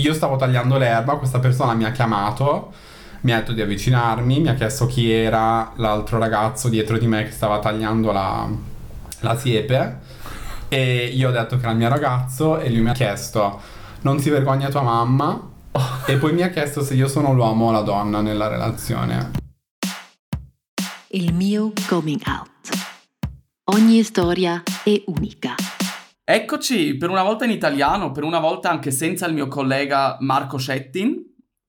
io stavo tagliando l'erba, questa persona mi ha chiamato, mi ha detto di avvicinarmi, mi ha chiesto chi era l'altro ragazzo dietro di me che stava tagliando la, la siepe e io ho detto che era il mio ragazzo e lui mi ha chiesto non si vergogna tua mamma e poi mi ha chiesto se io sono l'uomo o la donna nella relazione. Il mio coming out. Ogni storia è unica. Eccoci, per una volta in italiano, per una volta anche senza il mio collega Marco Scettin.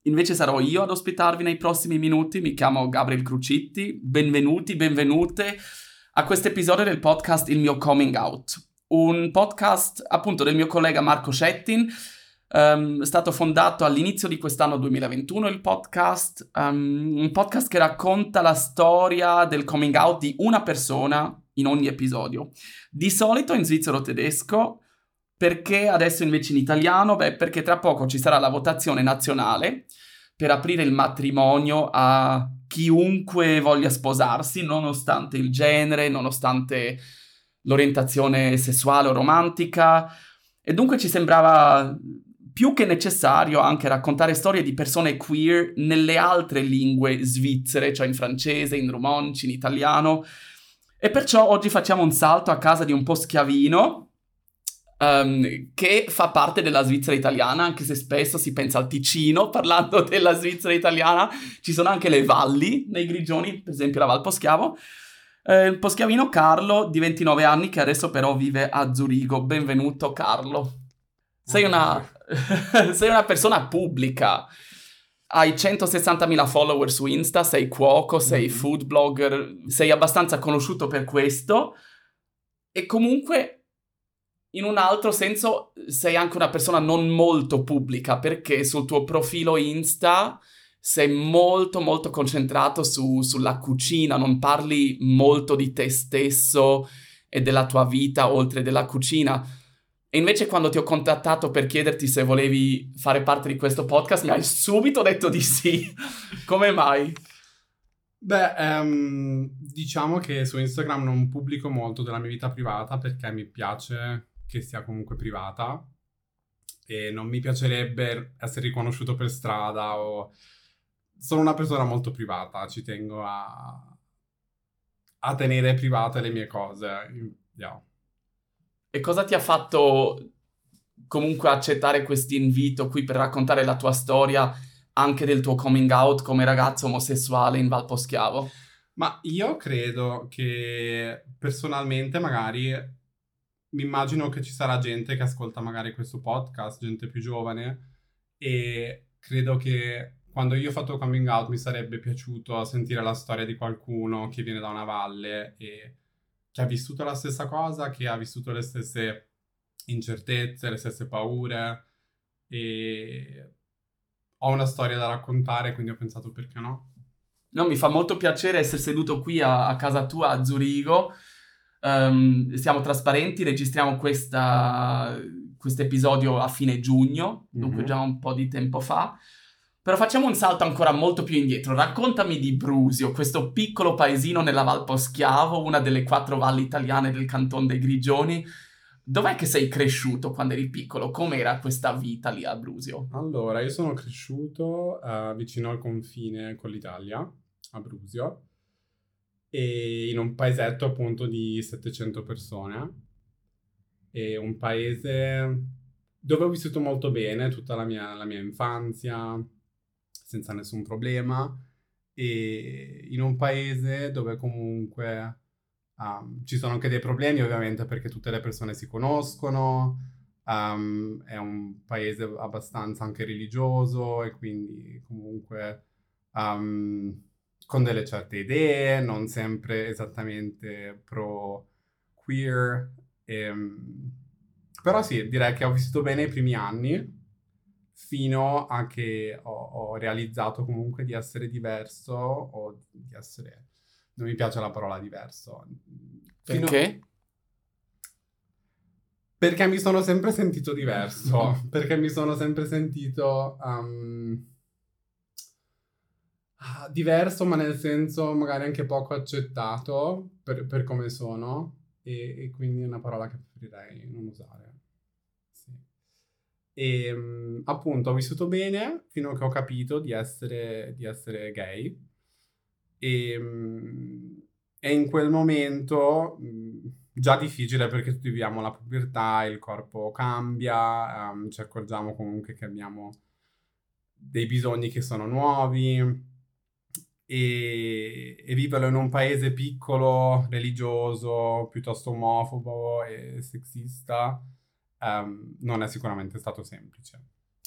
Invece sarò io ad ospitarvi nei prossimi minuti. Mi chiamo Gabriel Crucitti. Benvenuti, benvenute a questo episodio del podcast Il mio coming out. Un podcast appunto del mio collega Marco Scettin. Um, è stato fondato all'inizio di quest'anno 2021 il podcast, um, un podcast che racconta la storia del coming out di una persona in ogni episodio. Di solito in svizzero tedesco, perché adesso invece in italiano? Beh, perché tra poco ci sarà la votazione nazionale per aprire il matrimonio a chiunque voglia sposarsi, nonostante il genere, nonostante l'orientazione sessuale o romantica. E dunque ci sembrava più che necessario anche raccontare storie di persone queer nelle altre lingue svizzere, cioè in francese, in romanci, in italiano, e perciò oggi facciamo un salto a casa di un po' schiavino, um, che fa parte della Svizzera italiana, anche se spesso si pensa al Ticino, parlando della Svizzera italiana. Ci sono anche le valli nei Grigioni, per esempio la Val Poschiavo. Eh, il poschiavino Carlo, di 29 anni, che adesso però vive a Zurigo. Benvenuto Carlo. Sei una, sei una persona pubblica hai 160.000 follower su Insta, sei cuoco, sei mm-hmm. food blogger, sei abbastanza conosciuto per questo e comunque in un altro senso sei anche una persona non molto pubblica perché sul tuo profilo Insta sei molto molto concentrato su, sulla cucina, non parli molto di te stesso e della tua vita oltre della cucina e invece quando ti ho contattato per chiederti se volevi fare parte di questo podcast, mi hai subito detto di sì. Come mai? Beh, um, diciamo che su Instagram non pubblico molto della mia vita privata perché mi piace che sia comunque privata e non mi piacerebbe essere riconosciuto per strada o... Sono una persona molto privata, ci tengo a, a tenere private le mie cose. Yeah. E cosa ti ha fatto comunque accettare questo invito qui per raccontare la tua storia anche del tuo coming out come ragazzo omosessuale in Valposchiavo? Ma io credo che personalmente magari mi immagino che ci sarà gente che ascolta magari questo podcast, gente più giovane, e credo che quando io ho fatto coming out mi sarebbe piaciuto sentire la storia di qualcuno che viene da una valle e che ha vissuto la stessa cosa, che ha vissuto le stesse incertezze, le stesse paure e ho una storia da raccontare, quindi ho pensato perché no. No, mi fa molto piacere essere seduto qui a, a casa tua a Zurigo. Um, siamo trasparenti, registriamo questo episodio a fine giugno, mm-hmm. dunque già un po' di tempo fa. Però facciamo un salto ancora molto più indietro. Raccontami di Brusio, questo piccolo paesino nella Val Poschiavo, una delle quattro valli italiane del canton dei Grigioni. Dov'è che sei cresciuto quando eri piccolo? Com'era questa vita lì a Brusio? Allora, io sono cresciuto uh, vicino al confine con l'Italia, a Brusio, e in un paesetto appunto di 700 persone. E un paese dove ho vissuto molto bene tutta la mia, la mia infanzia, senza nessun problema e in un paese dove comunque um, ci sono anche dei problemi ovviamente perché tutte le persone si conoscono, um, è un paese abbastanza anche religioso e quindi comunque um, con delle certe idee, non sempre esattamente pro queer. E, però sì, direi che ho vissuto bene i primi anni fino a che ho, ho, realizzato comunque di essere diverso o di essere... Non mi piace la parola diverso. Fino... Perché? Perché mi sono sempre sentito diverso, perché mi sono sempre sentito um, diverso, ma nel senso magari anche poco accettato per, per come sono, e, e, quindi è una parola che preferirei non usare. E mh, appunto ho vissuto bene fino a che ho capito di essere, di essere gay. E, mh, e in quel momento mh, già difficile perché tutti viviamo la pubertà, il corpo cambia, um, ci accorgiamo comunque che abbiamo dei bisogni che sono nuovi e, e viverlo in un paese piccolo, religioso, piuttosto omofobo e sessista um, non è sicuramente stato semplice.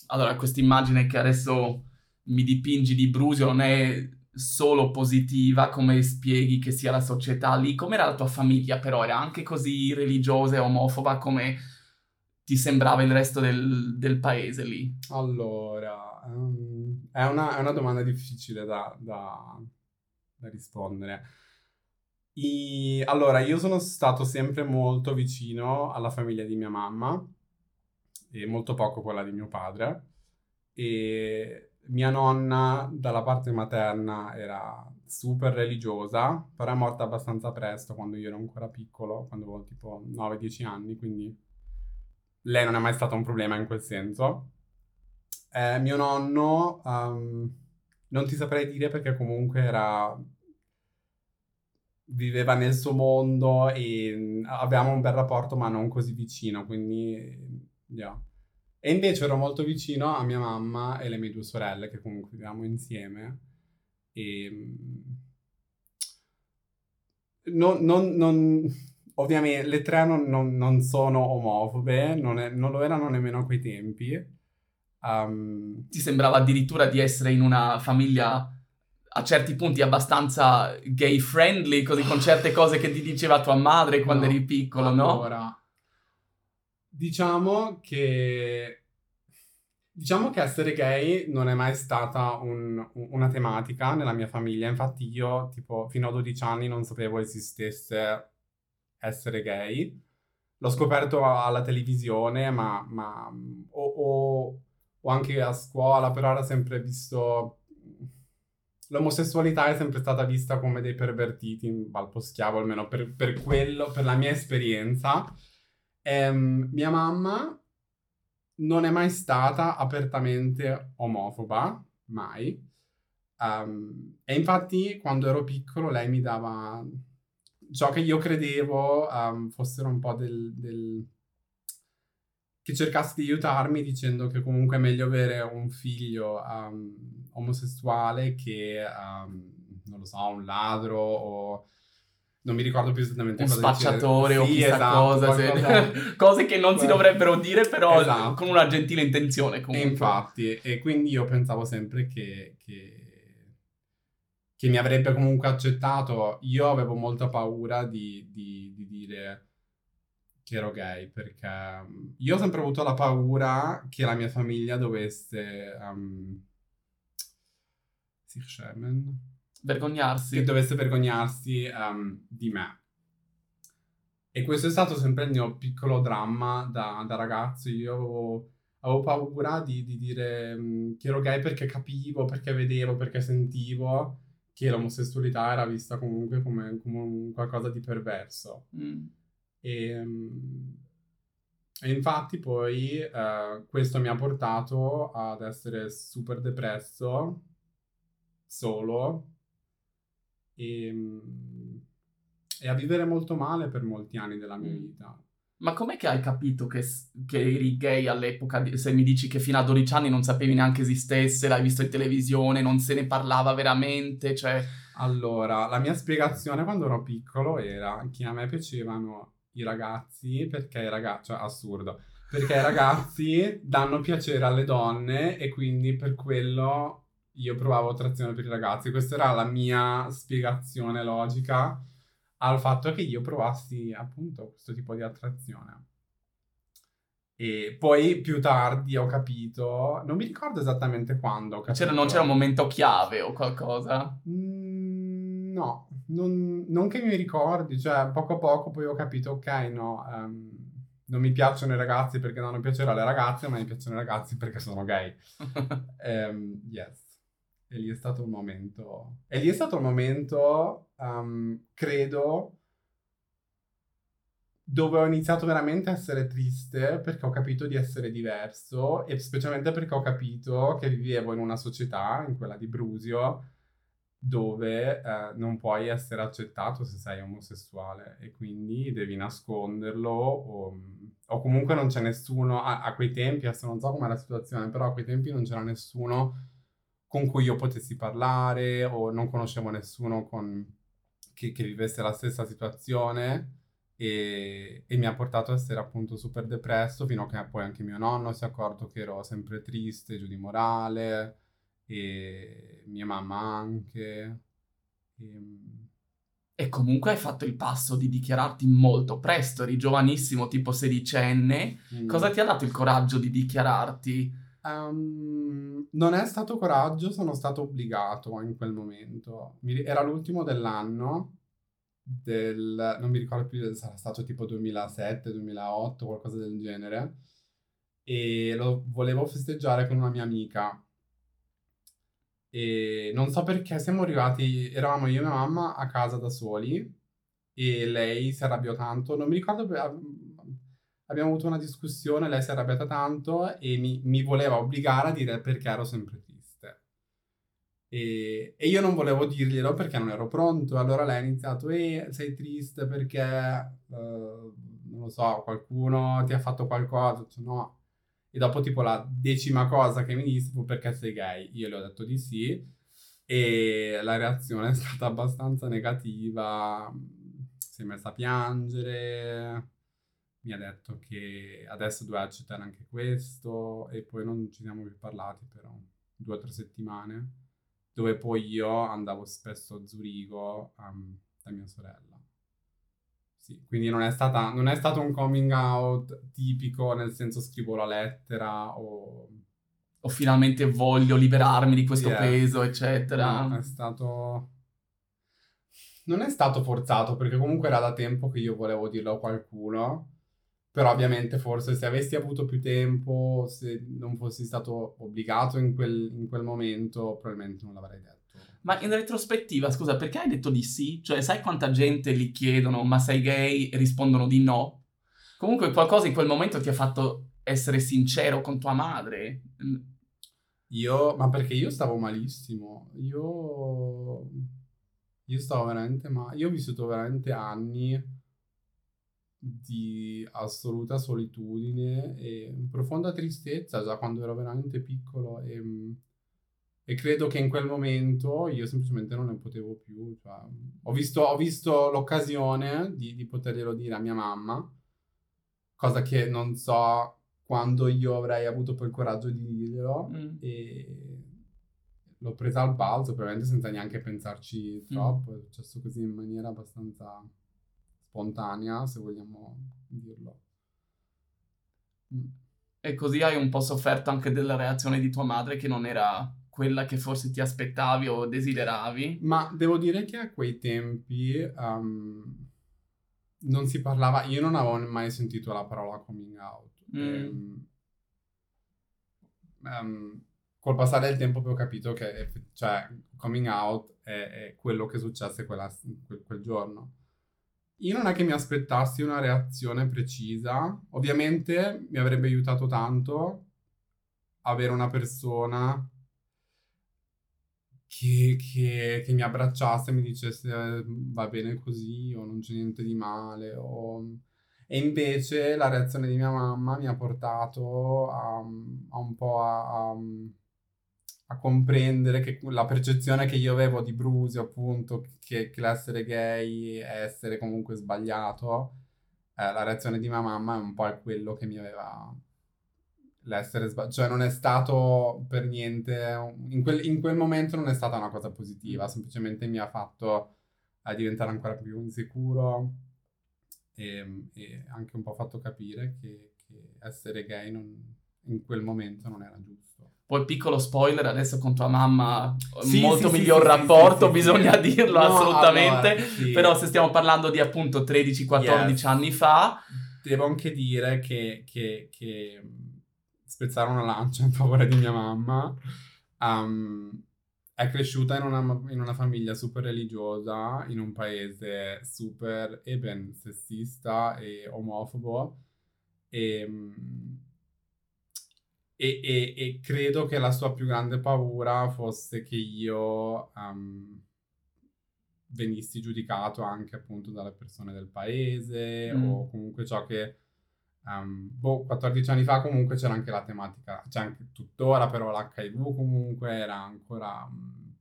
Allora, questa immagine che adesso mi dipingi di Brusio non è solo positiva, come spieghi che sia la società lì? Com'era la tua famiglia però? Era anche così religiosa e omofoba come ti sembrava il resto del, del paese lì? Allora, um, è, una, è, una, domanda difficile da, da, da rispondere. I, allora, io sono stato sempre molto vicino alla famiglia di mia mamma e molto poco quella di mio padre. E mia nonna dalla parte materna era super religiosa, però è morta abbastanza presto quando io ero ancora piccolo, quando avevo tipo 9-10 anni, quindi lei non è mai stato un problema in quel senso. Eh, mio nonno, um, non ti saprei dire perché comunque era... viveva nel suo mondo e avevamo un bel rapporto ma non così vicino, quindi... Yeah. E invece ero molto vicino a mia mamma e le mie due sorelle, che comunque viviamo insieme. E... Non, non, non... Ovviamente le tre non, non sono omofobe, non, è, non, lo erano nemmeno a quei tempi. Um... Ti sembrava addirittura di essere in una famiglia a certi punti abbastanza gay friendly, così con certe cose che ti diceva tua madre quando no. eri piccolo, allora, no? Allora, Diciamo che... Diciamo che essere gay non è mai stata un, una tematica nella mia famiglia, infatti io tipo fino a 12 anni non sapevo esistesse essere gay. L'ho scoperto alla televisione, ma, ma o, o, o, anche a scuola, però era sempre visto... L'omosessualità è sempre stata vista come dei pervertiti in balpo schiavo, almeno per, per quello, per la mia esperienza. Ehm, mia mamma non è mai stata apertamente omofoba, mai. Um, e infatti quando ero piccolo lei mi dava ciò che io credevo um, fossero un po' del, del... che cercasse di aiutarmi dicendo che comunque è meglio avere un figlio um, omosessuale che, non lo so, un ladro o non mi ricordo più esattamente un cosa spacciatore o chissà esatto, cosa, se... cose che non si dovrebbero dire però esatto. con una gentile intenzione comunque. E infatti, e quindi io pensavo sempre che, che, che, mi avrebbe comunque accettato, io avevo molta paura di, di, di dire che ero gay perché um, io ho sempre avuto la paura che la mia famiglia dovesse um, sich schämen vergognarsi. Che dovesse vergognarsi um, di me. E questo è stato sempre il mio piccolo dramma da, da ragazzo. Io avevo, avevo paura di, di dire um, che ero gay perché capivo, perché vedevo, perché sentivo che l'omosessualità era vista comunque come, come un qualcosa di perverso. Mm. E, um, e, infatti poi uh, questo mi ha portato ad essere super depresso, solo, e, ehm, e a vivere molto male per molti anni della mia mm. vita. Ma com'è che hai capito che, che, eri gay all'epoca? Se mi dici che fino a 12 anni non sapevi neanche esistesse, l'hai visto in televisione, non se ne parlava veramente, cioè... Allora, la mia spiegazione quando ero piccolo era che a me piacevano i ragazzi perché i ragazzi... cioè assurdo. Perché i ragazzi danno piacere alle donne e quindi per quello io provavo attrazione per i ragazzi. Questa era la mia spiegazione logica al fatto che io provassi appunto questo tipo di attrazione. E poi più tardi ho capito, non mi ricordo esattamente quando. C'era, non c'era un momento chiave o qualcosa? Mm, no, non, non, che mi ricordi, cioè poco a poco poi ho capito, ok, no, um, non mi piacciono i ragazzi perché non piacere alle ragazze, ma mi piacciono i ragazzi perché sono gay. um, yes. E lì è stato un momento... E lì è stato un momento, um, credo, dove ho iniziato veramente a essere triste perché ho capito di essere diverso e specialmente perché ho capito che vivevo in una società, in quella di Brusio, dove eh, non puoi essere accettato se sei omosessuale e quindi devi nasconderlo o, o comunque non c'è nessuno a, a, quei tempi, adesso non so com'è la situazione, però a quei tempi non c'era nessuno con cui io potessi parlare o non conoscevo nessuno con, che, che, vivesse la stessa situazione e, e mi ha portato a essere appunto super depresso fino a che poi anche mio nonno si è accorto che ero sempre triste, giù di morale e mia mamma anche. E... Ehm, e comunque hai fatto il passo di dichiararti molto presto, eri giovanissimo, tipo sedicenne. Mm. Cosa ti ha dato il coraggio di dichiararti? Um, non è stato coraggio, sono stato obbligato in quel momento. Era l'ultimo dell'anno, del, non mi ricordo più, sarà stato tipo 2007, 2008, qualcosa del genere. E lo volevo festeggiare con una mia amica e non so perché siamo arrivati, eravamo io e mia mamma a casa da soli e lei si arrabbiò tanto. Non mi ricordo, abbiamo avuto una discussione, lei si è arrabbiata tanto e mi, mi voleva obbligare a dire perché ero sempre triste. E, e, io non volevo dirglielo perché non ero pronto. Allora lei ha iniziato, eh, sei triste perché, uh, non lo so, qualcuno ti ha fatto qualcosa. Cioè, no, e dopo tipo la decima cosa che mi disse fu perché sei gay. Io le ho detto di sì e la reazione è stata abbastanza negativa. Si è messa a piangere, mi ha detto che adesso doveva accettare anche questo e poi non ci siamo più parlati per due o tre settimane, dove poi io andavo spesso a Zurigo um, da mia sorella. Sì, quindi non è, stata, non è stato un coming out tipico, nel senso scrivo la lettera o... O finalmente voglio liberarmi di questo yeah. peso, eccetera. No, è stato... Non è stato forzato, perché comunque era da tempo che io volevo dirlo a qualcuno. Però ovviamente forse se avessi avuto più tempo, se non fossi stato obbligato in quel, in quel momento, probabilmente non l'avrei detto. Ma in retrospettiva, scusa, perché hai detto di sì? Cioè, sai quanta gente gli chiedono ma sei gay e rispondono di no? Comunque qualcosa in quel momento ti ha fatto essere sincero con tua madre. Io, ma perché io stavo malissimo. Io, io stavo veramente male. Io ho vissuto veramente anni di assoluta solitudine e profonda tristezza già quando ero veramente piccolo e e credo che in quel momento io semplicemente non ne potevo più. Cioè, ho, visto, ho, visto, l'occasione di, di, poterglielo dire a mia mamma, cosa che non so quando io avrei avuto poi il coraggio di dirglielo. Mm. E l'ho presa al balzo, probabilmente senza neanche pensarci mm. troppo. Mm. È successo così in maniera abbastanza spontanea, se vogliamo dirlo. Mm. E così hai un po' sofferto anche della reazione di tua madre che non era quella che forse ti aspettavi o desideravi? Ma devo dire che a quei tempi um, non si parlava, io non avevo mai sentito la parola coming out. Mm. E, um, ehm, col passare del tempo ho capito che cioè, coming out è, è quello che successe quella, quel, quel giorno. Io non è che mi aspettassi una reazione precisa, ovviamente mi avrebbe aiutato tanto avere una persona che, che, che mi abbracciasse e mi dicesse va bene così o non c'è niente di male. O... E invece la reazione di mia mamma mi ha portato a, a un po' a, a, a, comprendere che la percezione che io avevo di Brusio, appunto, che, che l'essere gay è essere comunque sbagliato, eh, la reazione di mia mamma è un po' quello che mi aveva l'essere sbagliato, cioè non è stato per niente, in quel, in quel, momento non è stata una cosa positiva, semplicemente mi ha fatto eh, diventare ancora più insicuro e, e, anche un po' fatto capire che, che essere gay non, in quel momento non era giusto. Poi piccolo spoiler, adesso con tua mamma sì, molto sì, miglior sì, rapporto, bisogna dirlo no, assolutamente, allora, però se stiamo parlando di appunto 13-14 yes. anni fa... Devo anche dire che, che, che spezzare una lancia in favore di mia mamma. Um, è cresciuta in una, in una famiglia super religiosa, in un paese super e ben sessista e omofobo. E, e, e, e, credo che la sua più grande paura fosse che io um, venissi giudicato anche appunto dalle persone del paese mm. o comunque ciò che um, boh, 14 anni fa comunque c'era anche la tematica, c'è anche tuttora però l'HIV comunque era ancora um,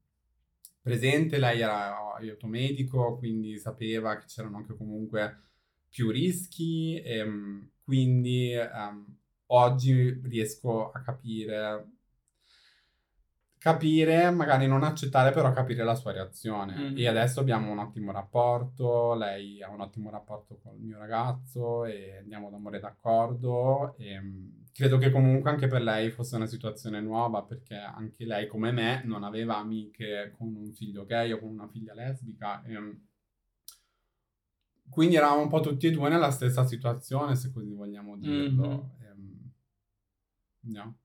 presente, lei era aiuto medico quindi sapeva che c'erano anche comunque più rischi e um, quindi oggi riesco a capire, capire, magari non accettare, però capire la sua reazione. Mm-hmm. E adesso abbiamo un ottimo rapporto, lei ha un ottimo rapporto con il mio ragazzo e andiamo d'amore d'accordo. E mm, credo che comunque anche per lei fosse una situazione nuova perché anche lei, come me, non aveva amiche con un figlio gay o con una figlia lesbica. E, mm, quindi eravamo un po' tutti e due nella stessa situazione, se così vogliamo dirlo. Mm-hmm. No.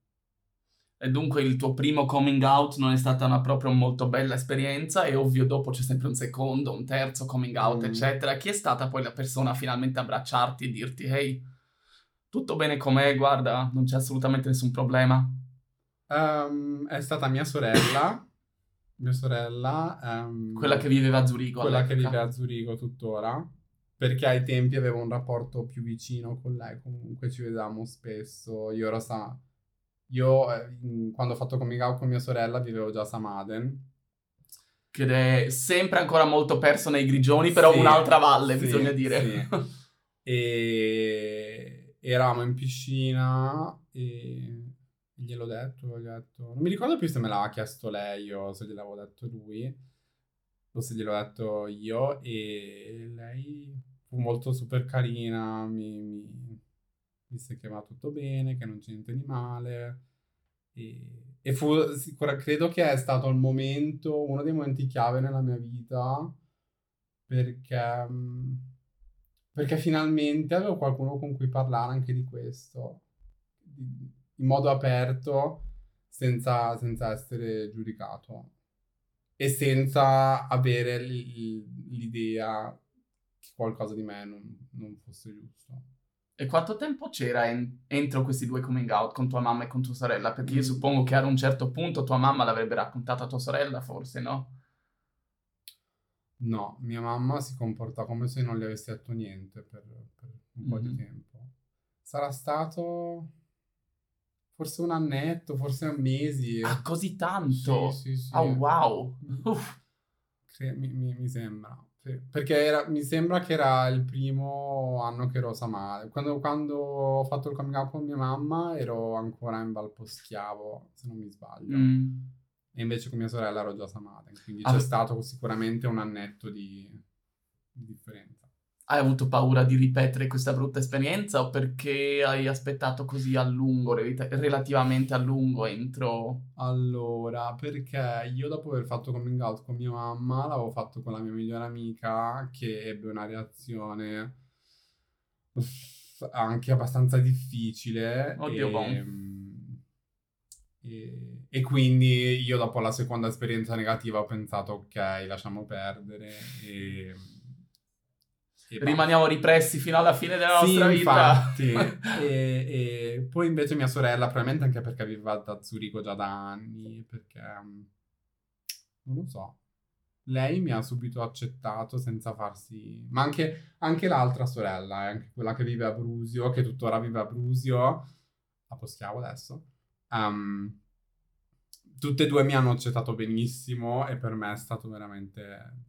E dunque il tuo primo coming out non è stata una proprio molto bella esperienza e ovvio dopo c'è sempre un secondo, un terzo coming out, mm. eccetera. Chi è stata poi la persona a finalmente abbracciarti e dirti hey, tutto bene com'è, guarda, non c'è assolutamente nessun problema? Um, è stata mia sorella, mia sorella... Um, quella che viveva a Zurigo. Quella all'epoca. che vive a Zurigo tuttora perché ai tempi avevo un rapporto più vicino con lei, comunque ci vedevamo spesso. Io ero sa... Io, eh, quando ho fatto coming out con mia sorella, vivevo già a Samaden. Che è sempre ancora molto perso nei grigioni, però sì, un'altra valle, sì, bisogna dire. Sì. e eravamo in piscina e gliel'ho detto, gli ho detto... Non mi ricordo più se me l'aveva chiesto lei o se gliel'avevo detto lui o se gliel'ho detto io e lei fu molto super carina, mi, mi disse che va tutto bene, che non c'è niente di male e, e fu sicura, credo che è stato il momento, uno dei momenti chiave nella mia vita perché, perché finalmente avevo qualcuno con cui parlare anche di questo in modo aperto senza, senza essere giudicato e senza avere l'idea che qualcosa di me non, non, fosse giusto. E quanto tempo c'era in, entro questi due coming out con tua mamma e con tua sorella? Perché io mm. suppongo che ad un certo punto tua mamma l'avrebbe raccontata a tua sorella, forse, no? No, mia mamma si comporta come se non gli avessi detto niente per, per un mm-hmm. po' di mm-hmm. tempo. Sarà stato forse un annetto, forse mesi. Ah, così tanto? Sì, sì, sì. Oh, wow. Uff. Mi, mi, mi, sembra. Sì. Perché era, mi sembra che era il primo anno che ero Samare. Quando, quando ho fatto il coming out con mia mamma ero ancora in Valposchiavo, se non mi sbaglio. Mm. E invece con mia sorella ero già Samare. Quindi ah, c'è stato sicuramente un annetto di, di differenza hai avuto paura di ripetere questa brutta esperienza o perché hai aspettato così a lungo, relativamente a lungo entro? Allora, perché io dopo aver fatto coming out con mia mamma, l'avevo fatto con la mia migliore amica che ebbe una reazione anche abbastanza difficile. Oddio, e, bon. e, e quindi io dopo la seconda esperienza negativa ho pensato ok, lasciamo perdere e rimaniamo ripressi fino alla fine della sì, nostra infatti. vita. e, e, poi invece mia sorella, probabilmente anche perché viveva da Zurigo già da anni, perché mm, non lo so. Lei mi ha subito accettato senza farsi... Ma anche, anche l'altra sorella, eh, anche quella che vive a Brusio, che tuttora vive a Brusio, a Poschiavo adesso, um, tutte e due mi hanno accettato benissimo e per me è stato veramente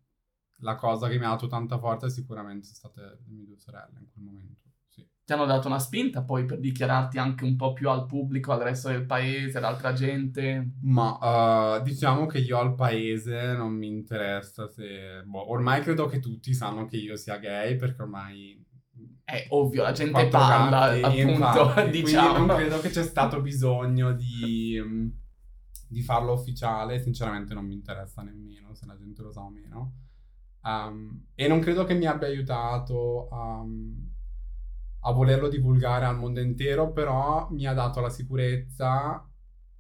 la cosa che mi ha dato tanta forza sicuramente sono state le mie due sorelle in quel momento. Sì. Ti hanno dato una spinta poi per dichiararti anche un po' più al pubblico, al resto del paese, ad altra gente? Ma uh, diciamo che io al paese non mi interessa se... Boh, ormai credo che tutti sanno che io sia gay perché ormai è ovvio, la gente parla, gatti, appunto, infatti, diciamo. non credo che c'è stato bisogno di, di, farlo ufficiale, sinceramente non mi interessa nemmeno se la gente lo sa o meno. Um, e non credo che mi abbia aiutato a, a volerlo divulgare al mondo intero, però mi ha dato la sicurezza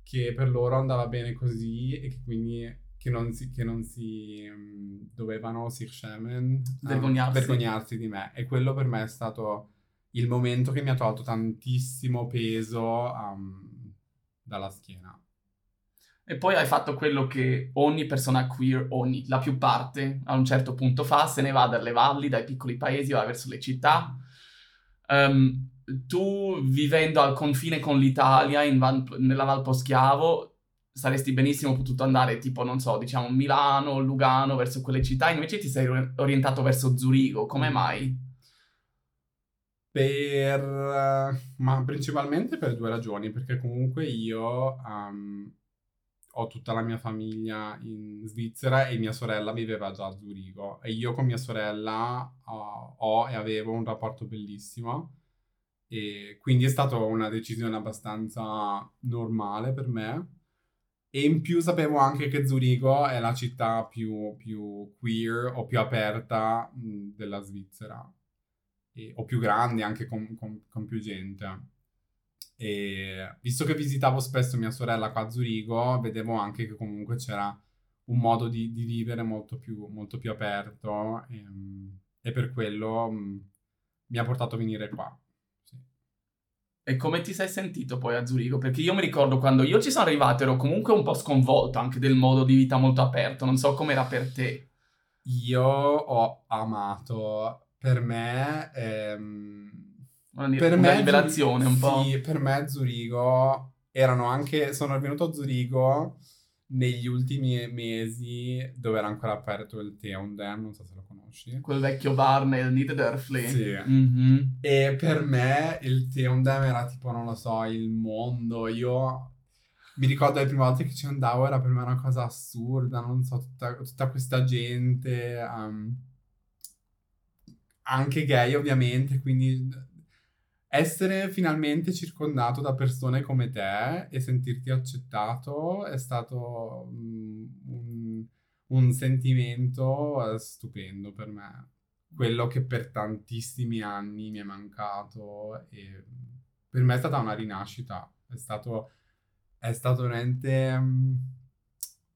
che per loro andava bene così e che quindi che non si, che non si mm, dovevano Sir Shemen Vergognarsi. vergognarsi di me. E quello per me è stato il momento che mi ha tolto tantissimo peso um, dalla schiena. E poi hai fatto quello che ogni persona queer, ogni, la più parte, a un certo punto fa, se ne va dalle valli, dai piccoli paesi, va verso le città. Um, tu, vivendo al confine con l'Italia, in Val- nella Val Poschiavo, saresti benissimo potuto andare tipo, non so, diciamo Milano, Lugano, verso quelle città, invece ti sei orientato verso Zurigo, come mai? Per... ma principalmente per due ragioni, perché comunque io... Um, ho tutta la mia famiglia in Svizzera e mia sorella viveva già a Zurigo. E io con mia sorella uh, ho e avevo un rapporto bellissimo. E quindi è stata una decisione abbastanza normale per me. E in più sapevo anche che Zurigo è la città più, più queer o più aperta mh, della Svizzera. E, o più grande anche con, con, con più gente. E visto che visitavo spesso mia sorella qua a Zurigo, vedevo anche che comunque c'era un modo di, di vivere molto più, molto più aperto e, e per quello mh, mi ha portato a venire qua. Sì. E come ti sei sentito poi a Zurigo? Perché io mi ricordo quando io ci sono arrivato ero comunque un po' sconvolto anche del modo di vita molto aperto, non so com'era per te. Io ho amato, per me... Ehm una, per una me, liberazione un po'. Sì, per me Zurigo erano anche... Sono venuto a Zurigo negli ultimi mesi dove era ancora aperto il Teondem, non so se lo conosci. Quel vecchio bar nel Niederdörfli. Sì. Mm-hmm. E per me il Teondem era tipo, non lo so, il mondo. Io mi ricordo le prime volte che ci andavo era per me una cosa assurda, non so, tutta, tutta questa gente... Um, anche gay ovviamente, quindi essere finalmente circondato da persone come te e sentirti accettato è stato mm, un, un, sentimento eh, stupendo per me. Quello che per tantissimi anni mi è mancato e per me è stata una rinascita. È stato, è stato veramente mm,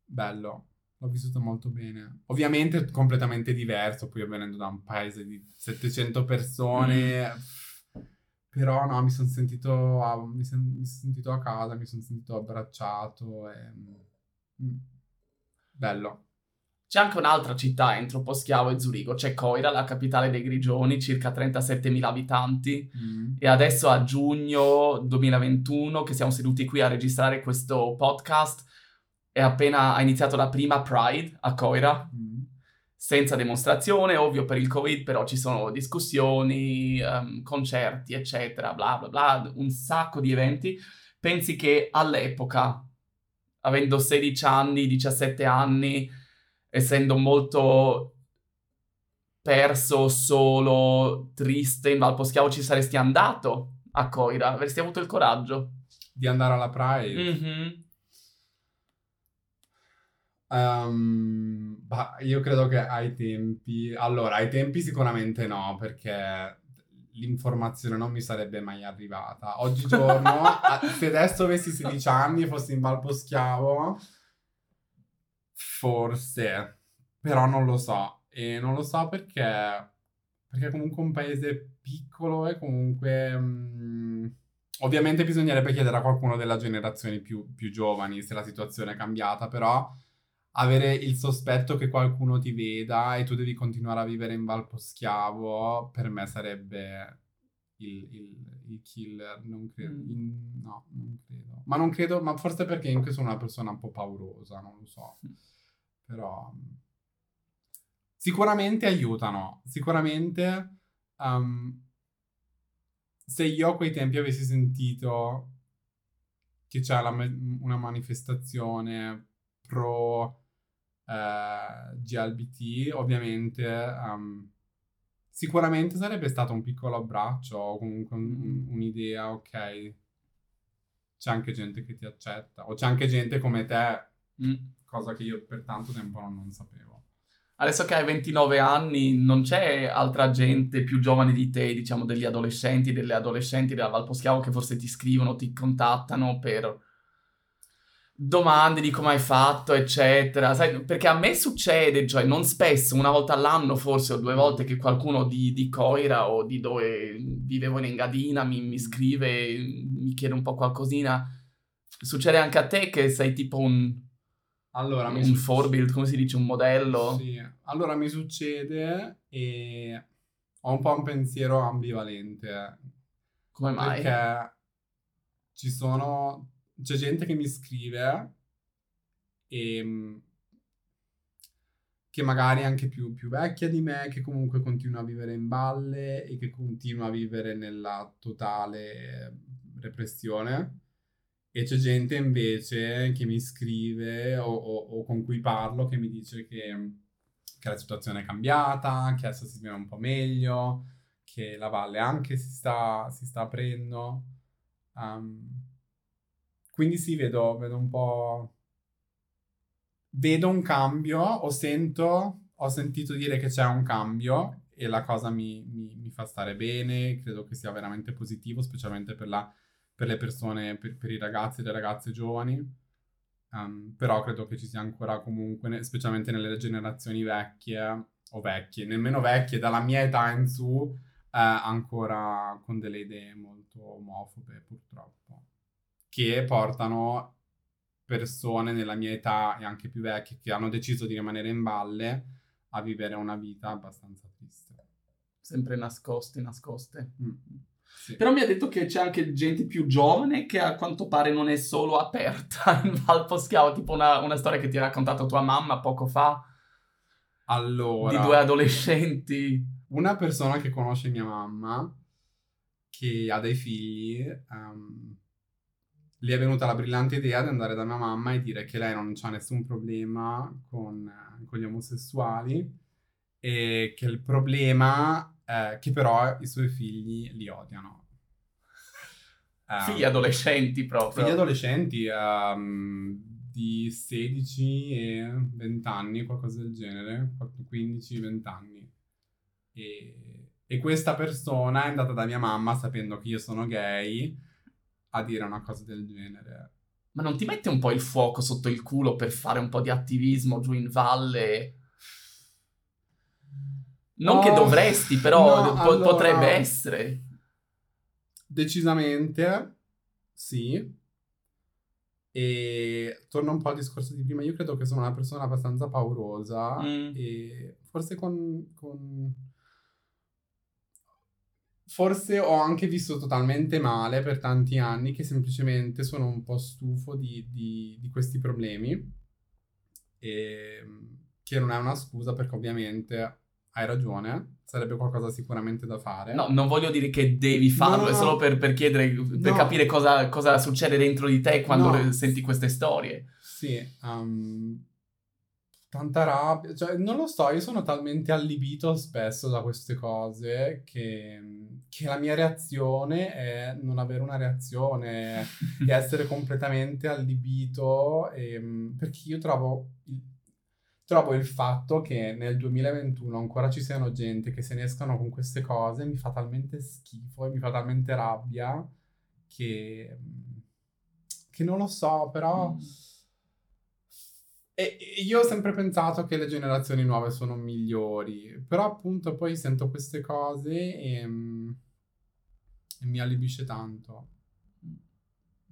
bello. L'ho vissuto molto bene. Ovviamente completamente diverso, poi venendo da un paese di 700 persone... Mm però no, mi sono sentito, a, mi son, sentito a casa, mi sono sentito abbracciato e... Mm, bello. C'è anche un'altra città entro Poschiavo e Zurigo, c'è Coira, la capitale dei Grigioni, circa 37.000 abitanti. Mm. E adesso a giugno 2021, che siamo seduti qui a registrare questo podcast, è appena ha iniziato la prima Pride a Coira. Mm senza dimostrazione, ovvio per il Covid, però ci sono discussioni, um, concerti, eccetera, bla bla bla, un sacco di eventi. Pensi che all'epoca, avendo 16 anni, 17 anni, essendo molto perso, solo, triste in Valposchiavo, ci saresti andato a Coira? Avresti avuto il coraggio? Di andare alla Pride? Mm-hmm. Um, bah, io credo che ai tempi... Allora, ai tempi sicuramente no, perché l'informazione non mi sarebbe mai arrivata. Oggigiorno, se adesso avessi 16 anni e fossi in Valposchiavo, forse, però non lo so. E non lo so perché, perché comunque un paese piccolo e comunque... Mh, mm, ovviamente bisognerebbe chiedere a qualcuno della generazione più, più giovani se la situazione è cambiata, però avere il sospetto che qualcuno ti veda e tu devi continuare a vivere in Valposchiavo, per me sarebbe il, il, il killer. Non credo. Mm. In, no, non credo. Ma non credo, ma forse perché anche sono una persona un po' paurosa, non lo so. Mm. Però sicuramente aiutano. Sicuramente um, se io a quei tempi avessi sentito che c'è la, una manifestazione pro eh, GLBT, ovviamente um, sicuramente sarebbe stato un piccolo abbraccio o comunque un, un, un'idea, ok, c'è anche gente che ti accetta o c'è anche gente come te, mm. cosa che io per tanto tempo non, non sapevo. Adesso che hai 29 anni, non c'è altra gente più giovane di te, diciamo degli adolescenti, delle adolescenti della Valposchiavo che forse ti scrivono, ti contattano per domande di come hai fatto, eccetera. Sai, perché a me succede, cioè non spesso, una volta all'anno forse o due volte che qualcuno di, di Coira o di dove vivevo in Engadina mi, mi scrive, mi chiede un po' qualcosina. Succede anche a te che sei tipo un, Allora, un suc- forebuild, come si dice, un modello? Sì, allora mi succede e ho un po' un pensiero ambivalente. Come mai? Perché ci sono... C'è gente che mi scrive e... che magari è anche più, più vecchia di me, che comunque continua a vivere in valle e che continua a vivere nella totale repressione. E c'è gente invece che mi scrive o, o- o con cui parlo che mi dice che, che la situazione è cambiata, che adesso si vive un po' meglio, che la valle anche si sta, si sta aprendo. Um, quindi sì, vedo, vedo un po'... Vedo un cambio, o sento, ho sentito dire che c'è un cambio e la cosa mi, mi- mi fa stare bene, credo che sia veramente positivo, specialmente per, la- per le persone, per, per i ragazzi e le ragazze giovani. Um, però credo che ci sia ancora comunque, specialmente nelle generazioni vecchie, o vecchie, nemmeno vecchie, dalla mia età in su, eh, ancora con delle idee molto omofobe, purtroppo, che portano persone nella mia età e anche più vecchie che hanno deciso di rimanere in valle a vivere una vita abbastanza triste. Sempre nascoste, nascoste. Mm, sì. Però mi ha detto che c'è anche gente più giovane che a quanto pare non è solo aperta in Val Poschiavo, tipo una, una storia che ti ha raccontato tua mamma poco fa, Allora, di due adolescenti. una persona che conosce mia mamma, che ha dei figli, ehm, le è venuta la brillante idea di andare da mia mamma e dire che lei non ha nessun problema con, eh, con gli omosessuali e che il problema è che però i suoi figli li odiano. Ehm, Figli adolescenti proprio. Figli adolescenti ehm, di 16 e 20 anni, qualcosa del genere, 15-20 anni. E, e questa persona è andata da mia mamma sapendo che io sono gay a dire una cosa del genere. Ma non ti mette un po' il fuoco sotto il culo per fare un po' di attivismo giù in valle? Non che Oh, dovresti, però no, po- allora- potrebbe essere. Decisamente sì. E torno un po' al discorso di prima. Io credo che sono una persona abbastanza paurosa Mm. e forse con, con- Forse ho anche vissuto talmente male per tanti anni che semplicemente sono un po' stufo di, di- di questi problemi. E che non è una scusa perché ovviamente hai ragione, sarebbe qualcosa sicuramente da fare. No, non voglio dire che devi farlo, No, è solo per, per chiedere, per No. capire cosa, cosa succede dentro di te quando No. senti queste storie. Sì, ehm, tanta rabbia, cioè non lo so, io sono talmente allibito spesso da queste cose che, che la mia reazione è non avere una reazione e essere completamente allibito, ehm, perché io trovo il, trovo il fatto che nel 2021 ancora ci siano gente che se ne escano con queste cose mi fa talmente schifo e mi fa talmente rabbia che, che non lo so, però... Mm. E io ho sempre pensato che le generazioni nuove sono migliori, però appunto poi sento queste cose e, mm, e mi allibisce tanto.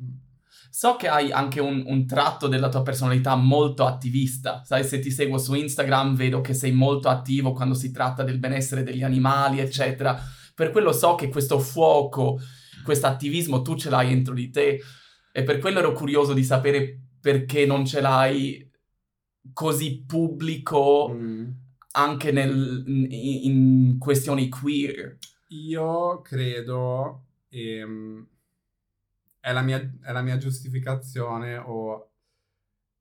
Mm. So che hai anche un, un tratto della tua personalità molto attivista. Sai, se ti seguo su Instagram vedo che sei molto attivo quando si tratta del benessere degli animali, eccetera. Per quello so che questo fuoco, questo attivismo tu ce l'hai dentro di te e per quello ero curioso di sapere perché non ce l'hai così pubblico Mm. anche nel- in, in questioni queer. Io credo, ehm, è la mia, è la mia giustificazione o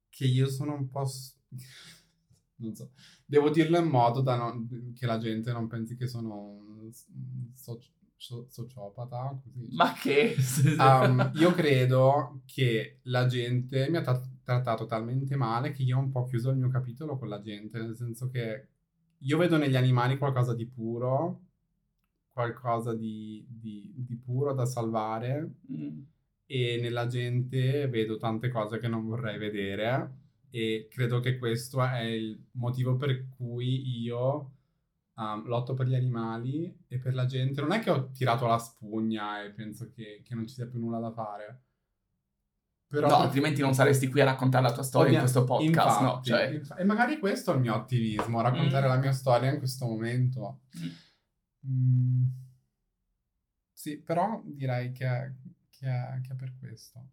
che io sono un po'... non so, devo dirlo in modo da non- che la gente non pensi che sono un soci- so- sociopata, così. Ma che? Um, io credo che la gente mi ha tra- trattato talmente male che io ho un po' chiuso il mio capitolo con la gente, nel senso che io vedo negli animali qualcosa di puro, qualcosa di, di- di puro da salvare Mm. e nella gente vedo tante cose che non vorrei vedere e credo che questo è il motivo per cui io um, lotto per gli animali e per la gente. Non è che ho tirato la spugna e penso che, che non ci sia più nulla da fare. Però no, altrimenti non saresti qui a raccontare la tua storia mia, in questo podcast, infatti, no? Cioè... Infatti, e magari questo è il mio attivismo, raccontare mm. la mia storia in questo momento. Mm. Mm. Sì, però direi che, che, è, che è per questo.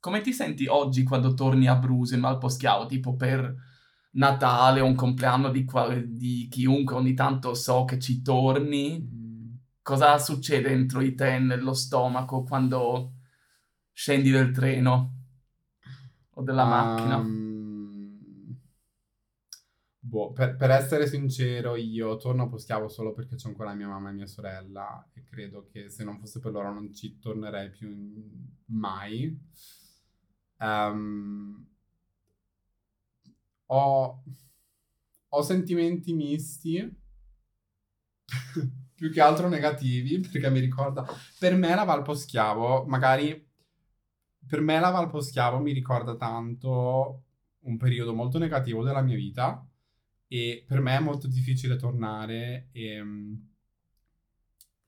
Come ti senti oggi quando torni a Bruce in Malposchiavo? Tipo per Natale o un compleanno di, di, chiunque, ogni tanto so che ci torni. Mm. Cosa succede dentro di te, nello stomaco, quando scendi del treno o della um, macchina? Boh, per, per, essere sincero, io torno a Poschiavo solo perché c'è ancora mia mamma e mia sorella e credo che se non fosse per loro non ci tornerei più mai. Um, ho, ho sentimenti misti, più che altro negativi, perché mi ricorda... Per me la Valposchiavo, magari per me la Valposchiavo mi ricorda tanto un periodo molto negativo della mia vita e per me è molto difficile tornare e,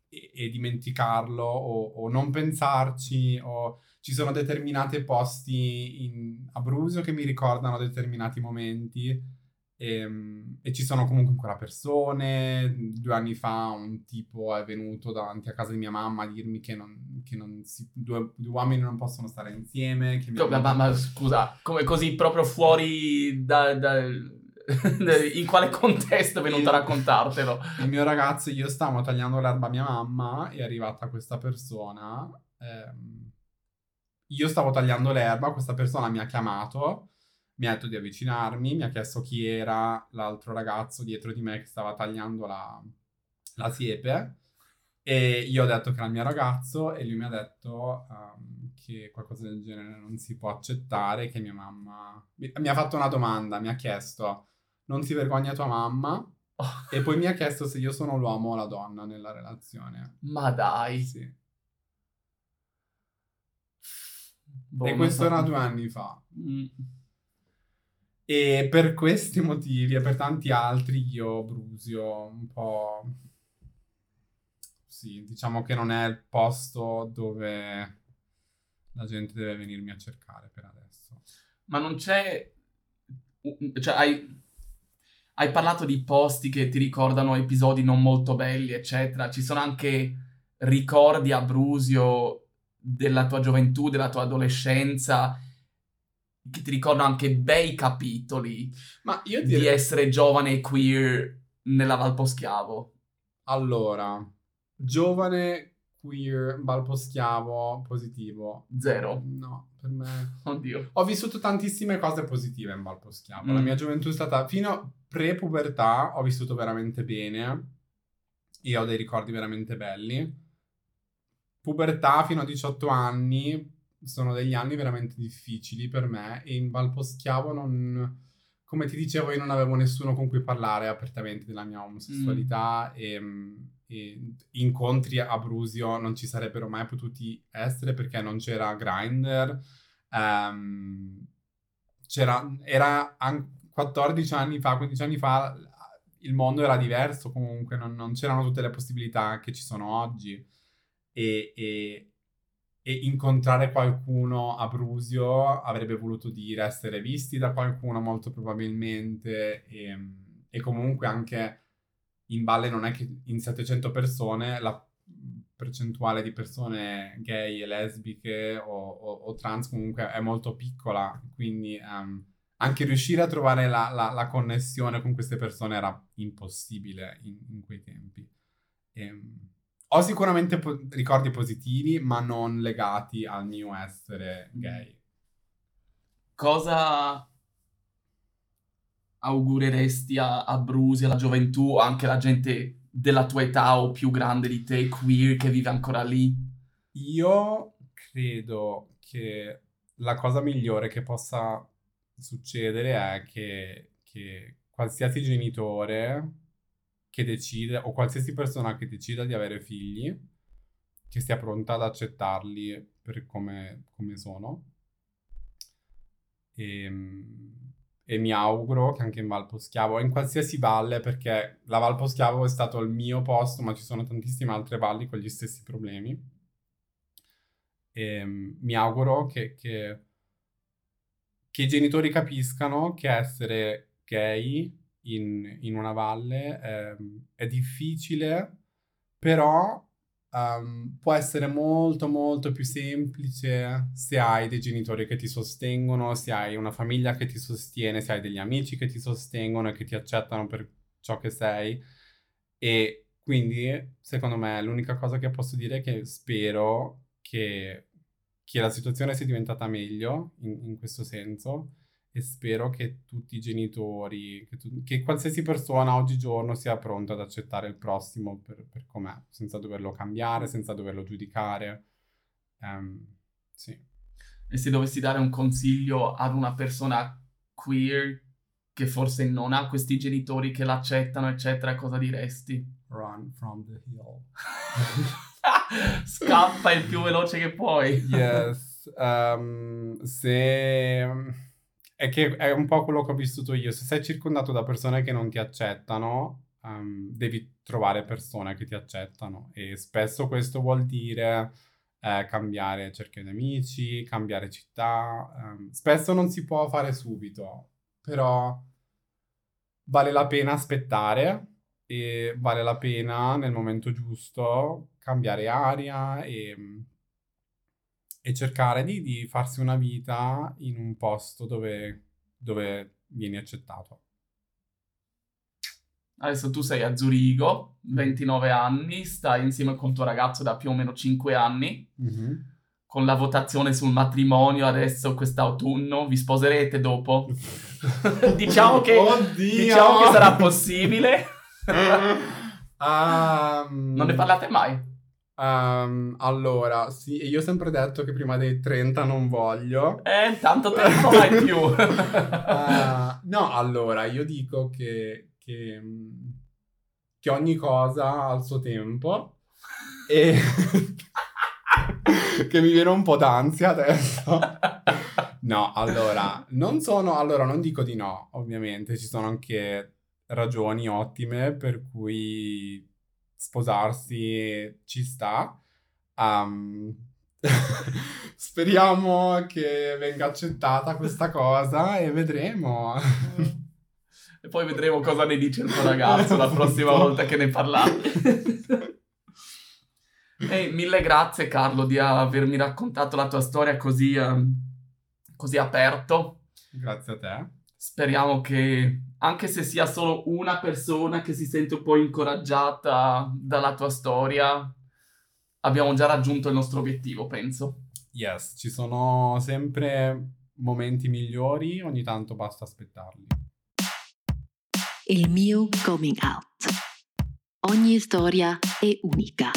e, e dimenticarlo o, o, non pensarci o ci sono determinati posti in Abruzzo che mi ricordano determinati momenti e, ehm, e, ci sono comunque ancora persone. Due anni fa un tipo è venuto davanti a casa di mia mamma a dirmi che, non, che non si, due, due, uomini non possono stare insieme. Che mia mamma... ma, scusa, come così proprio fuori da, da... in quale contesto è venuto a raccontartelo? Il mio ragazzo, io stavo tagliando l'erba a mia mamma, è arrivata questa persona. Ehm, io stavo tagliando l'erba, questa persona mi ha chiamato mi ha detto di avvicinarmi, mi ha chiesto chi era l'altro ragazzo dietro di me che stava tagliando la, la siepe e io ho detto che era il mio ragazzo e lui mi ha detto um, che qualcosa del genere non si può accettare, che mia mamma... Mi, ha fatto una domanda, mi ha chiesto non si vergogna tua mamma? E poi mi ha chiesto se io sono l'uomo o la donna nella relazione. Ma dai! Sì. Boh, e questo era due anni fa. Mm. E per questi motivi e per tanti altri io Brusio un po'... Sì, diciamo che non è il posto dove la gente deve venirmi a cercare per adesso. Ma non c'è... Cioè, hai, hai parlato di posti che ti ricordano episodi non molto belli, eccetera. Ci sono anche ricordi a Brusio della tua gioventù, della tua adolescenza che ti ricordano anche bei capitoli Ma io direi... di essere giovane e queer nella Valposchiavo. Allora, giovane, queer, Valposchiavo, positivo. Zero. No, per me... Oddio. Ho vissuto tantissime cose positive in Valposchiavo. Mm. La mia gioventù è stata... Fino pre-pubertà ho vissuto veramente bene. Io ho dei ricordi veramente belli. Pubertà fino a 18 anni sono degli anni veramente difficili per me e in Valposchiavo non... Come ti dicevo, io non avevo nessuno con cui parlare apertamente della mia omosessualità mm. e, e, incontri a Brusio non ci sarebbero mai potuti essere perché non c'era Grindr. Um, c'era, era 14 anni fa, 15 anni fa, il mondo era diverso comunque, non, non c'erano tutte le possibilità che ci sono oggi. E, e, e incontrare qualcuno a Brusio avrebbe voluto dire essere visti da qualcuno molto probabilmente e, e comunque anche in Valle non è che in 700 persone la percentuale di persone gay e lesbiche o, o, o trans comunque è molto piccola, quindi um, anche riuscire a trovare la, la, la, connessione con queste persone era impossibile in, in quei tempi. E, ehm, ho sicuramente po- ricordi positivi, ma non legati al mio essere gay. Cosa augureresti a, a Brusi, alla gioventù, anche alla gente della tua età o più grande di te, queer, che vive ancora lì? Io credo che la cosa migliore che possa succedere è che, che qualsiasi genitore che decide, o qualsiasi persona che decida di avere figli, che sia pronta ad accettarli per come, come sono. E, e, mi auguro che anche in Valpo Schiavo, in qualsiasi valle, perché la Valpo Schiavo è stato il mio posto, ma ci sono tantissime altre valli con gli stessi problemi. E mi auguro che, che, che i genitori capiscano che essere gay in, in una valle eh, è difficile, però um, può essere molto molto più semplice se hai dei genitori che ti sostengono, se hai una famiglia che ti sostiene, se hai degli amici che ti sostengono e che ti accettano per ciò che sei. E quindi, secondo me, l'unica cosa che posso dire è che spero che, che la situazione sia diventata meglio in, in questo senso e spero che tutti i genitori, che, tu, che, qualsiasi persona oggigiorno sia pronta ad accettare il prossimo per, per com'è, senza doverlo cambiare, senza doverlo giudicare. Um, sì. E se dovessi dare un consiglio ad una persona queer che forse non ha questi genitori che l'accettano, eccetera, cosa diresti? Run from the hill. Scappa il più veloce che puoi. yes. Um, se è che è un po' quello che ho vissuto io. Se sei circondato da persone che non ti accettano, um, devi trovare persone che ti accettano. E spesso questo vuol dire eh, cambiare cerchio di amici, cambiare città. Um, spesso non si può fare subito, però vale la pena aspettare e vale la pena nel momento giusto cambiare aria e e cercare di, di farsi una vita in un posto dove, dove vieni accettato. Adesso tu sei a Zurigo, 29 anni, stai insieme con tuo ragazzo da più o meno 5 anni. Mm-hmm. Con la votazione sul matrimonio adesso quest'autunno, vi sposerete dopo? diciamo, che, diciamo, che, sarà possibile. um... Non ne parlate mai? Um, allora, sì, io ho sempre detto che prima dei 30 non voglio. Eh, tanto tempo hai più. uh, no, allora, io dico che, che, che ogni cosa ha il suo tempo e che mi viene un po' d'ansia adesso. No, allora, non sono, allora non dico di no, ovviamente, ci sono anche ragioni ottime per cui sposarsi ci sta. Um, speriamo che venga accettata questa cosa e vedremo. e poi vedremo cosa ne dice il tuo ragazzo la prossima volta che ne parlate. Ehi, mille grazie Carlo di avermi raccontato la tua storia così, um, così aperto. Grazie a te. Speriamo che anche se sia solo una persona che si sente un po' incoraggiata dalla tua storia, abbiamo già raggiunto il nostro obiettivo, penso. Yes, ci sono sempre momenti migliori, ogni tanto basta aspettarli. Il mio coming out. Ogni storia è unica.